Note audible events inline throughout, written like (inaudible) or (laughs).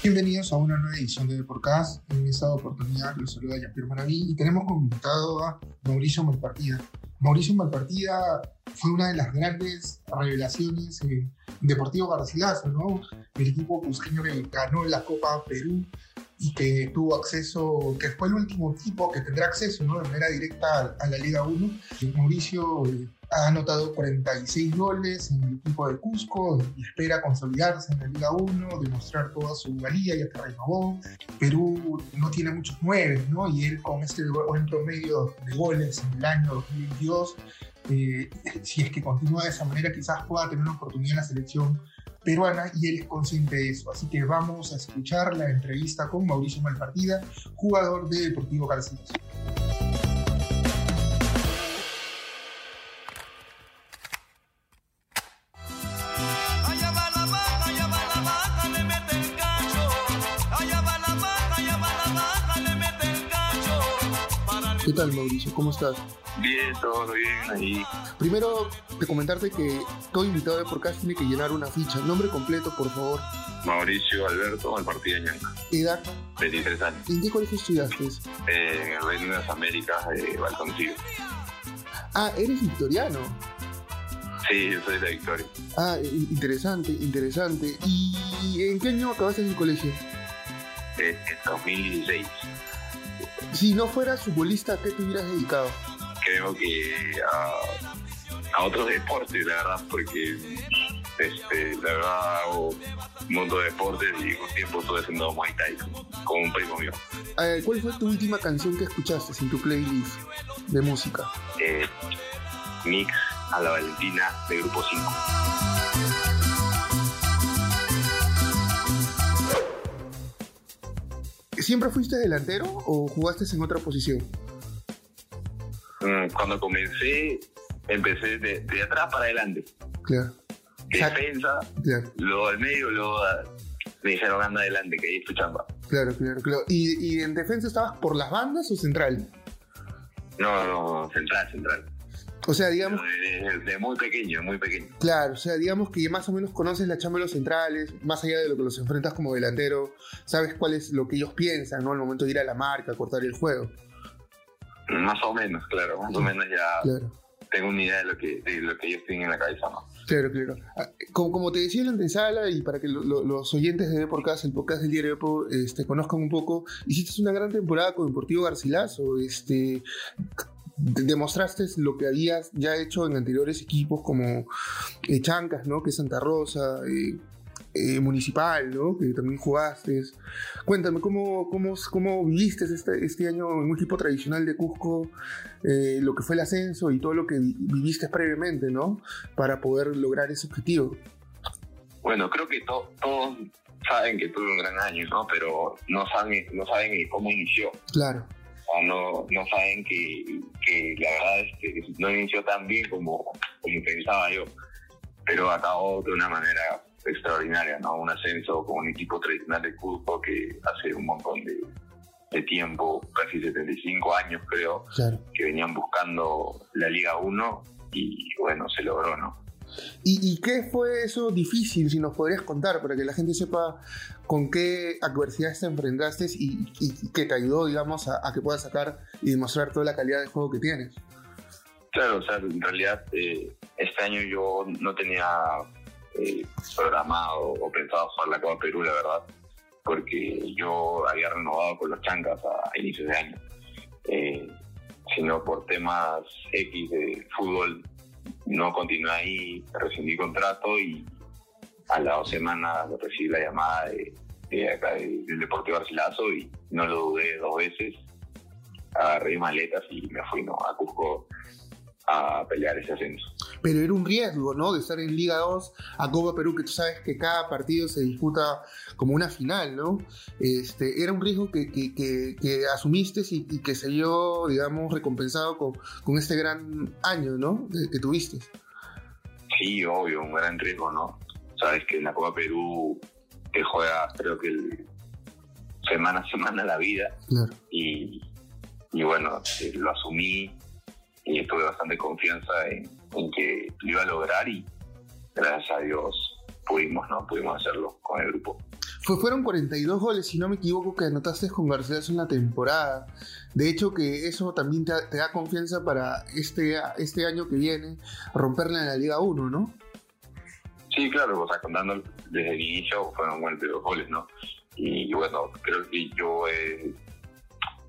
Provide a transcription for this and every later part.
Bienvenidos a una nueva edición de Deporcast. En esta oportunidad los saluda Jean-Pierre Maraví y tenemos como invitado a Mauricio Malpartida. Mauricio Malpartida fue una de las grandes revelaciones en Deportivo Garcilaso, ¿no? El equipo cusqueño que ganó la Copa Perú y que tuvo acceso, que fue el último equipo que tendrá acceso, ¿no? De manera directa a, la Liga 1. Mauricio ha anotado 46 goles en el equipo de Cusco y espera consolidarse en la Liga 1, demostrar toda su valía, ya que renovó. Perú no tiene muchos nueve, ¿no? Y él con este buen promedio de goles en el año 2022, eh, si es que continúa de esa manera, quizás pueda tener una oportunidad en la selección peruana y él es consciente de eso. Así que vamos a escuchar la entrevista con Mauricio Malpartida, jugador de Deportivo Garcilaso. Tal, Mauricio? ¿Cómo estás? Bien, todo bien ahí. Primero, te comentarte que todo invitado de Podcast tiene que llenar una ficha. Nombre completo, por favor. Mauricio Alberto de Ñanca. ¿Edad? 23 años. ¿En qué colegio estudiaste? en el Reino de las Américas de Balconcillo. Ah, eres victoriano. Sí, yo soy de Victoria. Ah, interesante, interesante. ¿Y en qué año acabaste en el colegio? En 2016. Si no fueras futbolista, ¿a qué te hubieras dedicado? Creo que a, otros deportes, la verdad, porque este, la verdad hago un montón de deportes y un tiempo estuve haciendo Muay Thai con un primo mío. ¿Cuál fue tu última canción que escuchaste en tu playlist de música? Eh, Mix a la Valentina de Grupo 5. ¿Siempre fuiste delantero o jugaste en otra posición? Mm, cuando comencé, empecé de, atrás para adelante. Claro. Defensa, luego al medio, luego me dijeron anda adelante, que ahí es tu chamba. Claro, claro, claro. ¿Y, ¿Y, en defensa estabas por las bandas o central? No, no, central, central. O sea, digamos... De, muy pequeño, muy pequeño. Claro, o sea, digamos que más o menos conoces la chamba de los centrales, más allá de lo que los enfrentas como delantero, sabes cuál es lo que ellos piensan, ¿no? Al momento de ir a la marca, cortar el juego. Más o menos, claro, más o menos ya tengo una idea de lo, que, de lo que ellos tienen en la cabeza, ¿no? Claro, claro. Ah, como, como te decía en la antesala, y para que los oyentes de Deporcast, el podcast del diario Depo, este, conozcan un poco, hiciste una gran temporada con Deportivo Garcilaso. Este, demostraste lo que habías ya hecho en anteriores equipos como eh, Chancas, ¿no? Que es Santa Rosa, eh, eh, Municipal, ¿no? Que también jugaste. Cuéntame, ¿cómo, cómo, cómo viviste este, este año en un equipo tradicional de Cusco, lo que fue el ascenso y todo lo que viviste previamente, ¿no? Para poder lograr ese objetivo. Bueno, creo que todos saben que tuve un gran año, ¿no? Pero no saben, no saben cómo inició. Claro no, no saben que, que la verdad es que no inició tan bien como, como pensaba yo, pero acabó de una manera extraordinaria, ¿no? Un ascenso con un equipo tradicional de Cusco que hace un montón de, de tiempo, casi 75 años creo, que venían buscando la Liga 1 y bueno, se logró, ¿no? ¿Y, qué fue eso difícil, si nos podrías contar, para que la gente sepa con qué adversidades te enfrentaste y, y, que te ayudó, digamos, a, que puedas sacar y demostrar toda la calidad de juego que tienes? Claro, o sea, en realidad eh, este año yo no tenía eh, programado o pensado jugar la Copa Perú, la verdad, porque yo había renovado con los Chancas a inicios de año. Eh, sino por temas X de fútbol no continué ahí, rescindí contrato y a las dos semanas recibí la llamada de, acá del Deportivo Garcilaso y no lo dudé dos veces. Agarré maletas y me fui ¿no? a Cusco a pelear ese ascenso. Pero era un riesgo, ¿no? De estar en Liga 2 a Copa Perú, que tú sabes que cada partido se disputa como una final, ¿no? Este, era un riesgo que, que, asumiste y, que se vio, digamos, recompensado con, con este gran año, ¿no? Que, tuviste. Sí, obvio, un gran riesgo, ¿no? Sabes que en la Copa Perú te juega, creo que semana a semana la vida. Claro. Y, y bueno, eh, lo asumí y tuve bastante confianza en, que lo iba a lograr y gracias a Dios pudimos, ¿no? Pudimos hacerlo con el grupo. Fue, fueron 42 goles, si no me equivoco, que anotaste con Garcilaso en la temporada. De hecho, que eso también te, da confianza para este, este año que viene romperla en la Liga 1, ¿no? Sí, claro, o sea, contando desde el inicio fueron 42 goles, ¿no? Y, bueno, creo que yo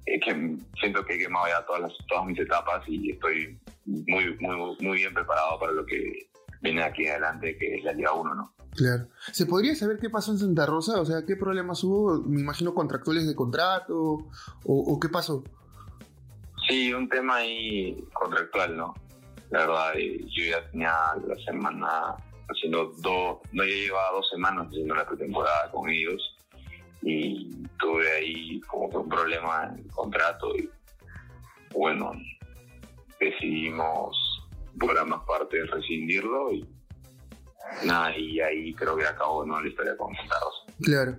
eh, que siento que he quemado ya todas, las, todas mis etapas y estoy muy, muy, muy bien preparado para lo que viene aquí adelante, que es la Liga 1, ¿no? Claro. ¿Se podría saber qué pasó en Santa Rosa? O sea, ¿qué problemas hubo? Me imagino contractuales de contrato o, qué pasó. Sí, un tema ahí contractual, ¿no? La verdad, eh, yo ya tenía la semana haciendo dos, no, ya llevaba dos semanas haciendo la pretemporada con ellos y tuve ahí como que un problema en el contrato y bueno, decidimos por ambas partes rescindirlo y nada, y ahí creo que acabó ¿no? la historia con Rosa. Claro.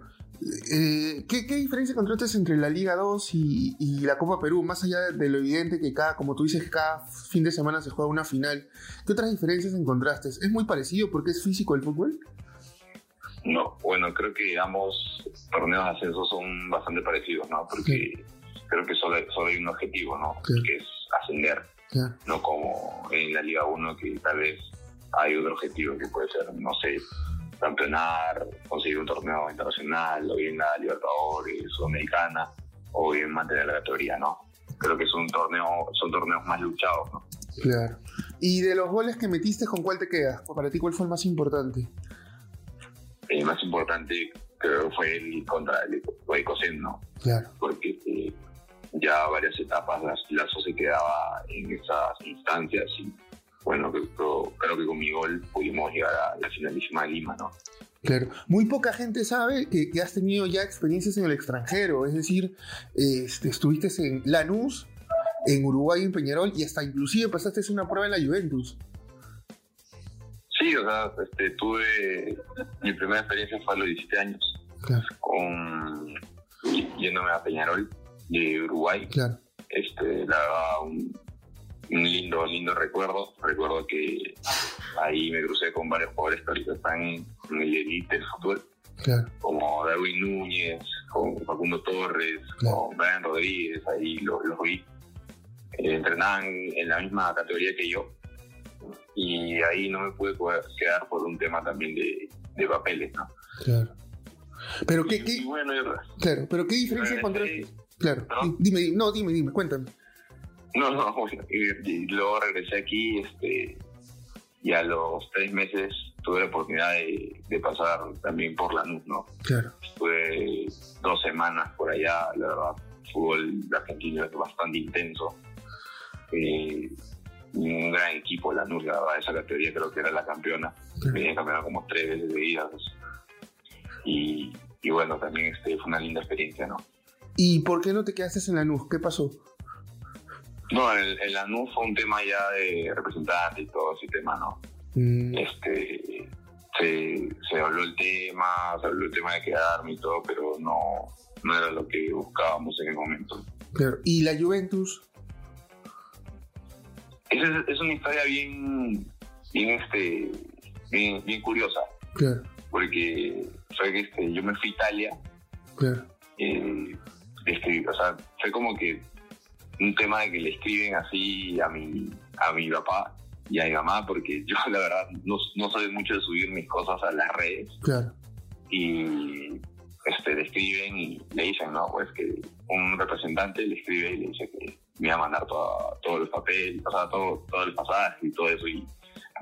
Eh, ¿qué, ¿qué, diferencia encontraste entre la Liga 2 y, y, la Copa Perú? Más allá de lo evidente que cada, como tú dices, cada fin de semana se juega una final, ¿qué otras diferencias encontraste? ¿Es muy parecido porque es físico el fútbol? No, bueno, creo que ambos torneos de ascenso son bastante parecidos, ¿no? Porque creo que solo, solo, hay un objetivo, ¿no? Que es ascender. No como en la Liga 1 que tal vez hay otro objetivo que puede ser, no sé, campeonar, conseguir un torneo internacional, o bien la Libertadores, Sudamericana, o bien mantener la categoría, ¿no? Creo que es un torneo, son torneos más luchados, ¿no? Claro. Y de los goles que metiste, ¿con cuál te quedas? Para ti, ¿cuál fue el más importante? El más importante creo que fue el contra el Ecosen, ¿no? Claro. Porque eh, ya varias etapas Lazo se quedaba en esas instancias y bueno, creo, creo, que con mi gol pudimos llegar a la finalísima de Lima, ¿no? Claro, muy poca gente sabe que, has tenido ya experiencias en el extranjero, es decir, este, estuviste en Lanús, en Uruguay, en Peñarol y hasta inclusive pasaste una prueba en la Juventus. Sí, o sea, este, tuve mi primera experiencia fue a los 17 años, claro. con yéndome a Peñarol de Uruguay. Claro. Este, la verdad, un, lindo, lindo recuerdo. Recuerdo que ahí me crucé con varios jugadores que ahorita están en el elite del fútbol. Claro. Como Darwin Núñez, con Facundo Torres, con Brian Rodríguez, ahí los, los vi. Eh, entrenaban en la misma categoría que yo. Y ahí no me pude quedar por un tema también de, de papeles, ¿no? Claro. Pero qué, qué, bueno, claro, pero qué diferencia encontraste. Claro. Dime, no, dime, dime, cuéntame. No, no, (laughs) y, luego regresé aquí, este, y a los tres meses tuve la oportunidad de, pasar también por la NUS, ¿no? Claro. Estuve dos semanas por allá, la verdad, fútbol argentino es bastante intenso. Eh, un gran equipo, la NUS, la verdad, esa categoría creo que era la campeona. Venía campeona como tres veces seguidas. Y, y bueno, también este, fue una linda experiencia, ¿no? ¿Y por qué no te quedaste en la NUS? ¿Qué pasó? No, en, la NUS fue un tema ya de representante y todo ese tema, ¿no? Mm. Este, se, habló el tema, se habló el tema de quedarme y todo, pero no, no era lo que buscábamos en el momento. Claro. ¿Y la Juventus? Es, es una historia bien, bien, este, bien, bien curiosa. Claro. Porque fue que este, yo me fui a Italia. Claro. Eh, o sea, fue como que un tema de que le escriben así a mi, a mi papá y a mi mamá, porque (laughs) yo la verdad no, no soy mucho de subir mis cosas a las redes. Claro. Y este, le escriben y le dicen, no, pues que un representante le escribe y le dice que me iba a mandar todos los papeles, o sea, todo, todo el pasaje y todo eso. Y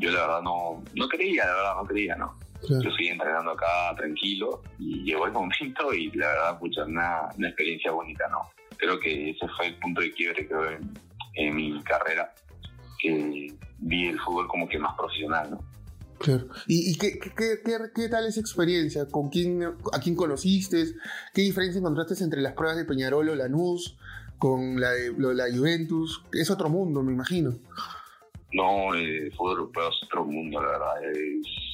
yo la verdad no, no creía, la verdad no creía, ¿no? Yo seguí entrenando acá tranquilo y llegó el (laughs) momento y la verdad, pucha, una, una experiencia bonita, ¿no? Creo que ese fue el punto de quiebre creo, en, en mi carrera, que vi el fútbol como que más profesional, ¿no? Claro. ¿Y, y qué, qué, qué, qué, tal esa experiencia? ¿Con quién, ¿A quién conociste? ¿Qué diferencia encontraste entre las pruebas de Peñarol o Lanús con la de la Juventus? Es otro mundo, me imagino. No, el fútbol europeo es otro mundo, la verdad. Es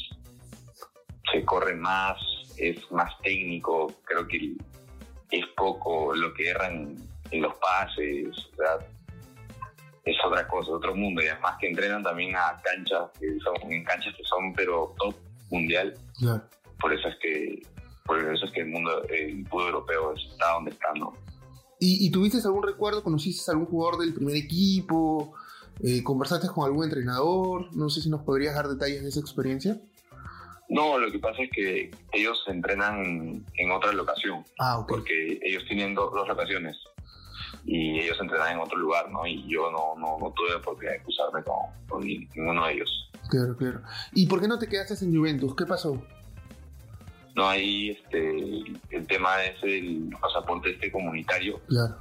se corre más, es más técnico, creo que es poco lo que erran en los pases, o sea, es otra cosa, otro mundo, y además que entrenan también a canchas que son, en canchas que son pero top mundial. Por eso es que, por eso es que el mundo, el fútbol europeo está donde está, ¿no? ¿Y, tuviste algún recuerdo? ¿Conociste a algún jugador del primer equipo? Eh, ¿Conversaste con algún entrenador? No sé si nos podrías dar detalles de esa experiencia. No, lo que pasa es que ellos entrenan en otra locación. Ah, ok. Porque ellos tienen dos locaciones y ellos entrenan en otro lugar, ¿no? Y yo no, no, no tuve oportunidad de cruzarme con, con, ninguno de ellos. Claro, claro. ¿Y por qué no te quedaste en Juventus? ¿Qué pasó? No, ahí este, el tema es el pasaporte este comunitario. Claro.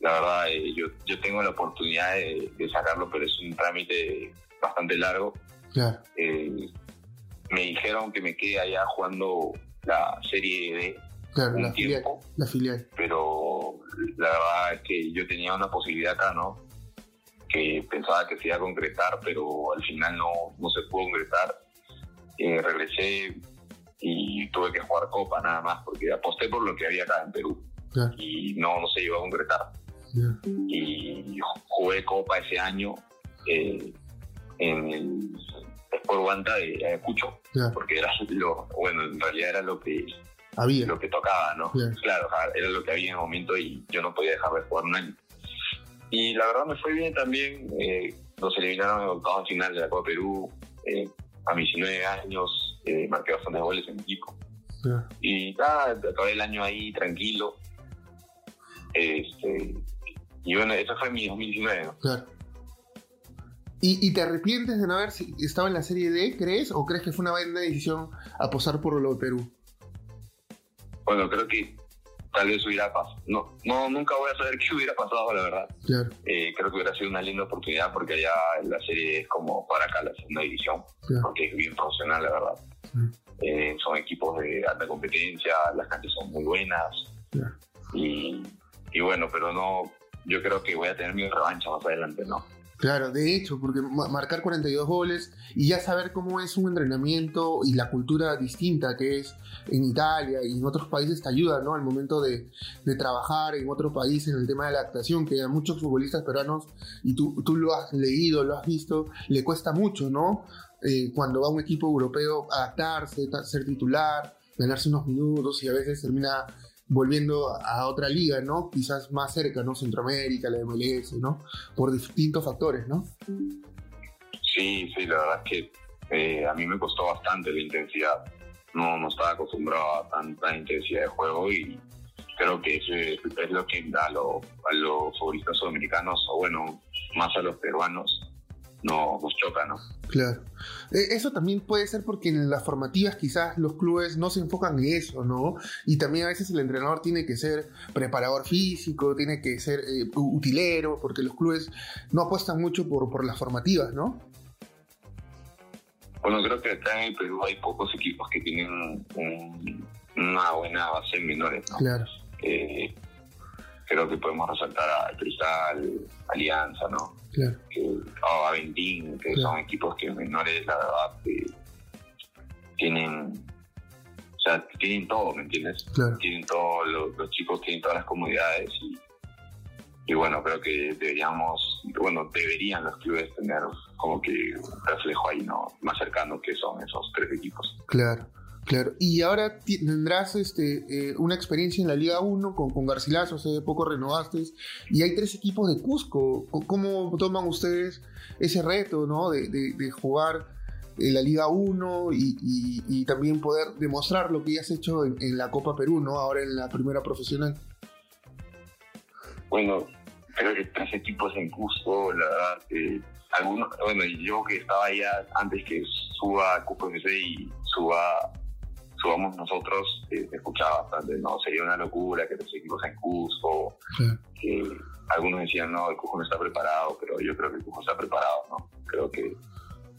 La verdad, eh, yo, yo tengo la oportunidad de, sacarlo, pero es un trámite bastante largo. Claro. Eh, me dijeron que me quede allá jugando la Serie D claro, la Filial, la filial. Pero la verdad es que yo tenía una posibilidad acá, ¿no? Que pensaba que se iba a concretar, pero al final no, no se pudo concretar. Eh, regresé y tuve que jugar Copa nada más, porque aposté por lo que había acá en Perú. Y no, no se iba a concretar. Y jugué Copa ese año eh, en el Sport Guanta de Ayacucho, porque era lo, bueno, en realidad era lo que había. lo que tocaba, ¿no? Claro, era lo que había en el momento y yo no podía dejar de jugar un año. Y la verdad me fue bien también, eh, nos eliminaron en el octavo final de la Copa Perú, eh, a mis 19 años, eh, marqué bastantes goles en mi equipo. Y nada, acabé el año ahí tranquilo. Este, y bueno, eso fue mi 2019. Claro. ¿Y, te arrepientes de no haber estado en la Serie D, crees? ¿O crees que fue una buena decisión apostar por lo de Perú? Bueno, creo que tal vez hubiera pasado. No, no, nunca voy a saber qué hubiera pasado, la verdad. Eh, creo que hubiera sido una linda oportunidad porque allá la serie es como para acá la segunda división, porque es bien profesional, la verdad. Eh, son equipos de alta competencia, las canchas son muy buenas. Y, y bueno, pero no, yo creo que voy a tener mi revancha más adelante, ¿no? Claro, de hecho, porque marcar 42 goles y ya saber cómo es un entrenamiento y la cultura distinta que es en Italia y en otros países te ayuda, ¿no? Al momento de, trabajar en otro país en el tema de la adaptación, que a muchos futbolistas peruanos, y tú, tú lo has leído, lo has visto, le cuesta mucho, ¿no? Eh, cuando va un equipo europeo adaptarse, ser titular, ganarse unos minutos y a veces termina volviendo a otra liga, ¿no? Quizás más cerca, ¿no? Centroamérica, la MLS, ¿no? Por distintos factores, ¿no? Sí, sí, la verdad es que eh, a mí me costó bastante la intensidad. No, no estaba acostumbrado a tanta intensidad de juego y creo que eso es, lo que a, a los futbolistas sudamericanos, o bueno, más a los peruanos, no nos choca, ¿no? Claro. Eh, eso también puede ser porque en las formativas quizás los clubes no se enfocan en eso, ¿no? Y también a veces el entrenador tiene que ser preparador físico, tiene que ser eh, utilero, porque los clubes no apuestan mucho por, por las formativas, ¿no? Bueno, creo que acá en el Perú hay pocos equipos que tienen una buena base en menores, ¿no? Claro. Eh, creo que podemos resaltar a Cristal, Alianza, ¿no? Claro. o Aventín, que son equipos que menores, la verdad, tienen, o sea, tienen todo, ¿me entiendes? Tienen todo, los, chicos tienen todas las comodidades y, y bueno, creo que deberíamos, bueno, deberían los clubes tener como que un reflejo ahí, ¿no? Más cercano que son esos tres equipos. Claro. Claro, y ahora tendrás este, eh, una experiencia en la Liga 1 con, con Garcilaso, hace poco renovaste, y hay tres equipos de Cusco. ¿Cómo toman ustedes ese reto ¿no? de, de, jugar en la Liga 1 y, y, también poder demostrar lo que ya has hecho en, la Copa Perú, ¿no? ahora en la primera profesional? Bueno, creo que tres equipos en Cusco, la verdad, eh, algunos, bueno, yo que estaba allá antes que suba Cusco FC y suba subamos nosotros, eh, escuchaba bastante, ¿no? Sería una locura que los equipos en Cusco, que algunos decían, no, el Cusco no está preparado, pero yo creo que el Cusco está preparado, ¿no? Creo que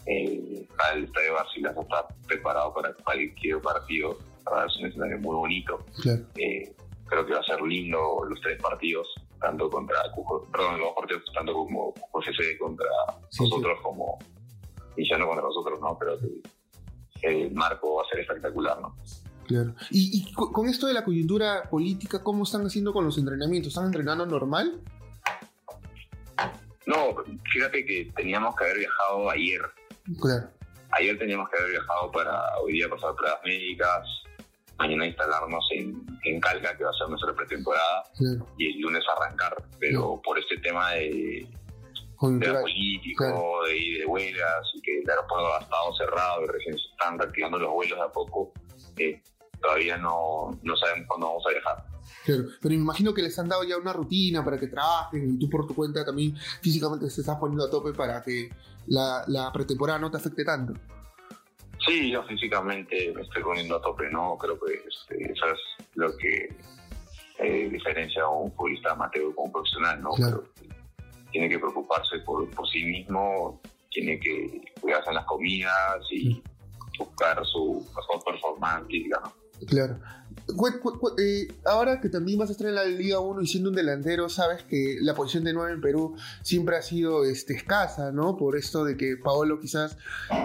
eh, el Estadio Barcilaso está preparado para cualquier partido, para es un escenario muy bonito. Eh, creo que va a ser lindo los tres partidos, tanto contra Cusco, perdón, los partidos tanto como Cusco CC contra nosotros como y ya no contra nosotros, ¿no? Pero que el marco va a ser espectacular, ¿no? Claro. Y, con esto de la coyuntura política, ¿cómo están haciendo con los entrenamientos? ¿Están entrenando normal? No, fíjate que teníamos que haber viajado ayer. Claro. ayer teníamos que haber viajado para hoy día pasar pruebas médicas, mañana instalarnos en, en Calca, que va a ser nuestra pretemporada, y el lunes arrancar. Pero por este tema de, de político, de de huelgas, y que el aeropuerto ha estado cerrado y recién se están reactivando los vuelos de a poco, eh, todavía no, no sabemos cuándo vamos a viajar. Claro, pero me imagino que les han dado ya una rutina para que trabajen y tú por tu cuenta también físicamente te estás poniendo a tope para que la, la pretemporada no te afecte tanto. Sí, yo físicamente me estoy poniendo a tope, ¿no? Creo que este, eso es lo que eh, diferencia a un futbolista amateur con un profesional, ¿no? Tiene que preocuparse por, por sí mismo, tiene que cuidarse en las comidas y buscar su mejor performance, digamos. Claro. Eh, ahora que también vas a estar en la Liga 1 y siendo un delantero, sabes que la posición de 9 en Perú siempre ha sido este, escasa, ¿no? Por esto de que Paolo quizás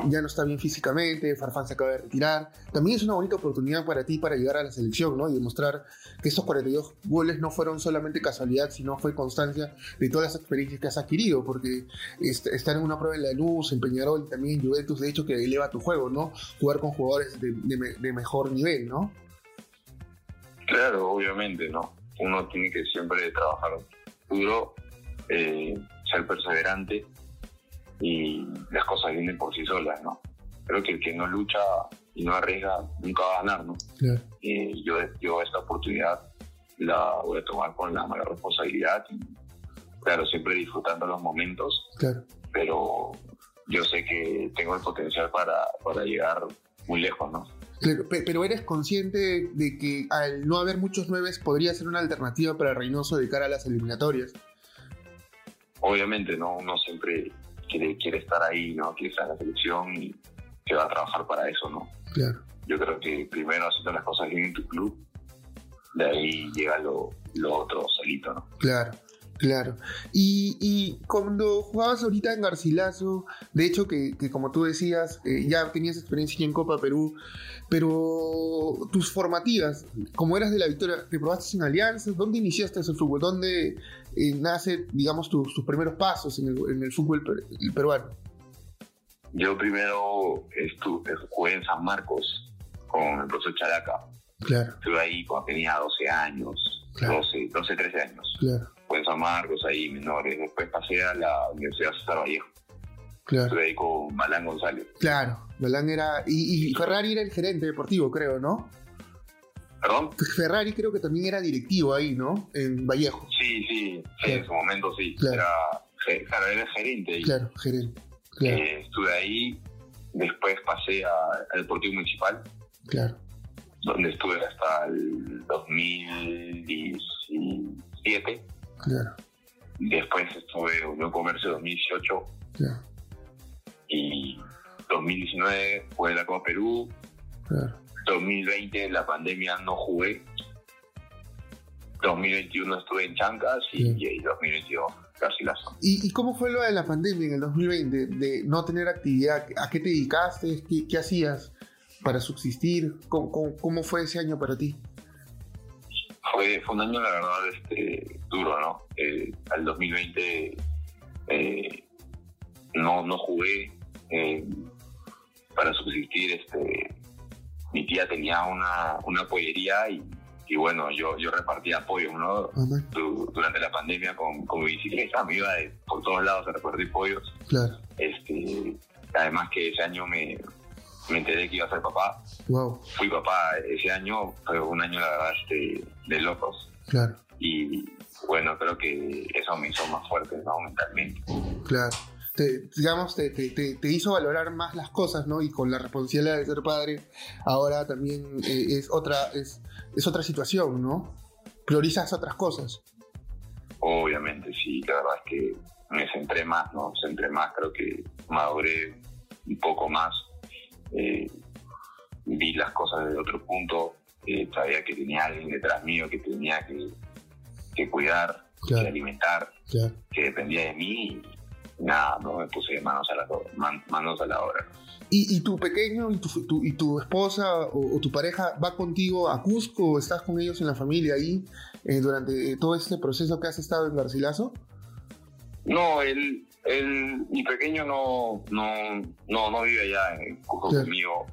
ya no está bien físicamente, Farfán se acaba de retirar. También es una bonita oportunidad para ti para llegar a la selección, ¿no? Y demostrar que estos 42 goles no fueron solamente casualidad, sino fue constancia de todas las experiencias que has adquirido, porque estar en una prueba en la luz, en Peñarol, también en Juventus, de hecho, que eleva tu juego, ¿no? Jugar con jugadores de, de mejor nivel, ¿no? Claro, obviamente, ¿no? Uno tiene que siempre trabajar duro, eh, ser perseverante y las cosas vienen por sí solas, ¿no? Creo que el que no lucha y no arriesga nunca va a ganar, ¿no? Y yo, yo esta oportunidad la voy a tomar con la mayor responsabilidad y, claro, siempre disfrutando los momentos, claro. pero yo sé que tengo el potencial para, para llegar muy lejos, ¿no? Pero eres consciente de que al no haber muchos nueves podría ser una alternativa para Reynoso de cara a las eliminatorias. Obviamente, ¿no? Uno siempre quiere, quiere estar ahí, ¿no? Quiere estar en la selección y que va a trabajar para eso, ¿no? Claro. Yo creo que primero haciendo las cosas bien en tu club, de ahí llega lo, lo otro solito, ¿no? Claro. Claro. Y, cuando jugabas ahorita en Garcilaso, de hecho que, como tú decías, eh, ya tenías experiencia aquí en Copa Perú, pero tus formativas, como eras de la Victoria, ¿te probaste en alianzas? ¿Dónde iniciaste ese fútbol? ¿Dónde eh, nace, digamos, tus primeros pasos en el, fútbol peruano? Yo primero estuve, jugué en San Marcos con el profesor Chalaca. Claro. Estuve ahí cuando tenía 12 años, 12, 12, 13 años. Claro en San Marcos, ahí menores. Después pasé a la Universidad César Vallejo. Claro. Ahí con Balán González. Claro, Balán era. Y, Ferrari era el gerente deportivo, creo, ¿no? ¿Perdón? Ferrari creo que también era directivo ahí, ¿no? En Vallejo. Sí, sí, en su momento sí. Claro. Era, claro, era gerente ahí. Claro, gerente. Claro. Eh, estuve ahí, después pasé al Deportivo Municipal. Claro. Donde estuve hasta el 2017. Claro. Después estuve en Unión Comercio 2018. Y 2019 jugué la Copa Perú. 2020 la pandemia no jugué. 2021 estuve en Chancas y, 2022 Garcilaso. ¿Y, ¿Y cómo fue lo de la pandemia en el 2020? De no tener actividad, ¿a qué te dedicaste? ¿Qué, hacías para subsistir? ¿Cómo, fue ese año para ti? Fue, fue un año, la verdad, este, duro, ¿no? Eh, al 2020 eh, no, no jugué eh, para subsistir. Este, mi tía tenía una, una pollería y, y bueno, yo, yo repartía apoyo, ¿no? durante la pandemia con, con mi bicicleta, me iba por todos lados a repartir pollos. Claro. Este, además que ese año me, me enteré que iba a ser papá. Wow. Fui papá ese año, fue un año, la verdad, este, de locos. Claro. Y bueno, creo que eso me hizo más fuerte, ¿no? Mentalmente. Claro. Te, digamos, te, te, te, hizo valorar más las cosas, ¿no? Y con la responsabilidad de ser padre, ahora también eh, es, otra, es, es otra situación, ¿no? Priorizas otras cosas. Obviamente, sí, la verdad es que me centré más, ¿no? Centré más, creo que maduré un poco más eh, vi las cosas desde otro punto, eh, sabía que tenía alguien detrás mío que tenía que, cuidar, que alimentar, que dependía de mí y nada, no me puse manos a la, manos a la obra. ¿Y, tu pequeño y tu, y tu esposa o, tu pareja va contigo a Cusco o estás con ellos en la familia ahí eh, durante todo este proceso que has estado en Garcilaso? No, él, él, mi pequeño no, no, no, no vive allá en Cusco conmigo.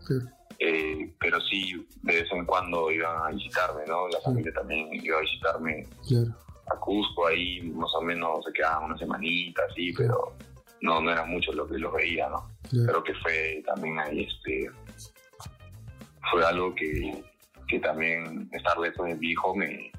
Eh, pero sí, de vez en cuando iban a visitarme, ¿no? La familia también iba a visitarme a Cusco, ahí más o menos se quedaban una semanita, así, pero no, no era mucho lo que los veía, ¿no? Creo que fue también ahí, este, fue algo que, que también estar lejos de mi hijo me,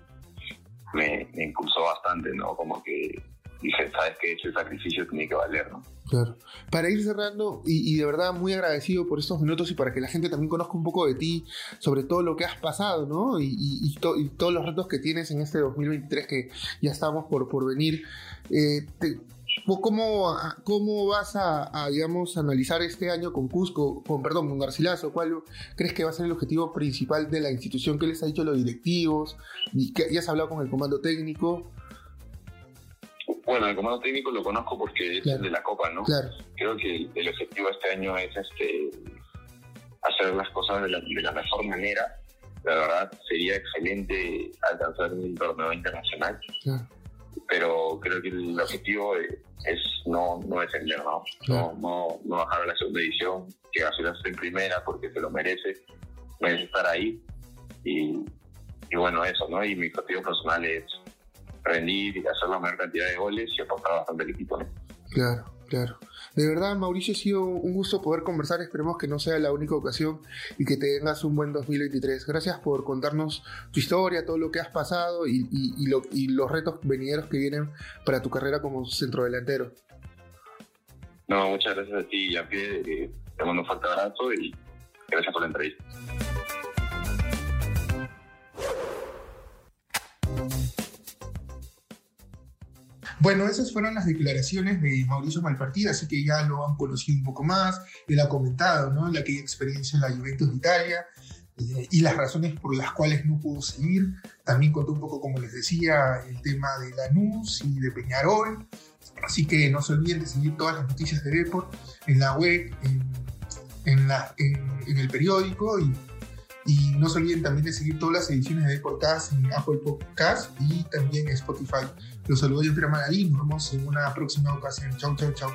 me, me impulsó bastante, ¿no? Como que dije, sabes que ese sacrificio tiene que valer, ¿no? Claro. Para ir cerrando, y, de verdad muy agradecido por estos minutos y para que la gente también conozca un poco de ti, sobre todo lo que has pasado, ¿no? Y, todos los retos que tienes en este 2023 que ya estamos por, por venir. Eh, ¿cómo, ¿Cómo vas a, digamos, analizar este año con Cusco, con, perdón, con Garcilaso? ¿Cuál crees que va a ser el objetivo principal de la institución? ¿Qué les ha dicho los directivos? ¿Y ¿Ya has hablado con el comando técnico? Bueno, el comando técnico lo conozco porque es de la Copa, ¿no? Claro. Creo que el, objetivo este año es este hacer las cosas de la, mejor manera. La verdad, sería excelente alcanzar un torneo internacional. Pero creo que el objetivo es no, no descender, ¿no? No, no, no bajar a la segunda edición, que hacer en primera porque se lo merece, merece estar ahí. Y, y bueno, eso, ¿no? Y mi objetivo personal es rendir y hacer la mayor cantidad de goles y aportar bastante al equipo. Claro, claro. De verdad, Mauricio, ha sido un gusto poder conversar. Esperemos que no sea la única ocasión y que tengas un buen 2023. Gracias por contarnos tu historia, todo lo que has pasado y, y, los retos venideros que vienen para tu carrera como centrodelantero. No, muchas gracias a ti, a pie. Te mando un fuerte abrazo y gracias por la entrevista. Bueno, esas fueron las declaraciones de Mauricio Malpartida, así que ya lo han conocido un poco más. Él ha comentado ¿no? la aquella experiencia en la Juventus de Italia eh, y las razones por las cuales no pudo seguir. También contó un poco, como les decía, el tema de Lanús y de Peñarol. Así que no se olviden de seguir todas las noticias de Deport en la web, en, la, en el periódico y y no se olviden también de seguir todas las ediciones de Podcast en Apple Podcast y también en Spotify. Los saludo yo, Maradí. Nos vemos en una próxima ocasión. Chau, chau, chau.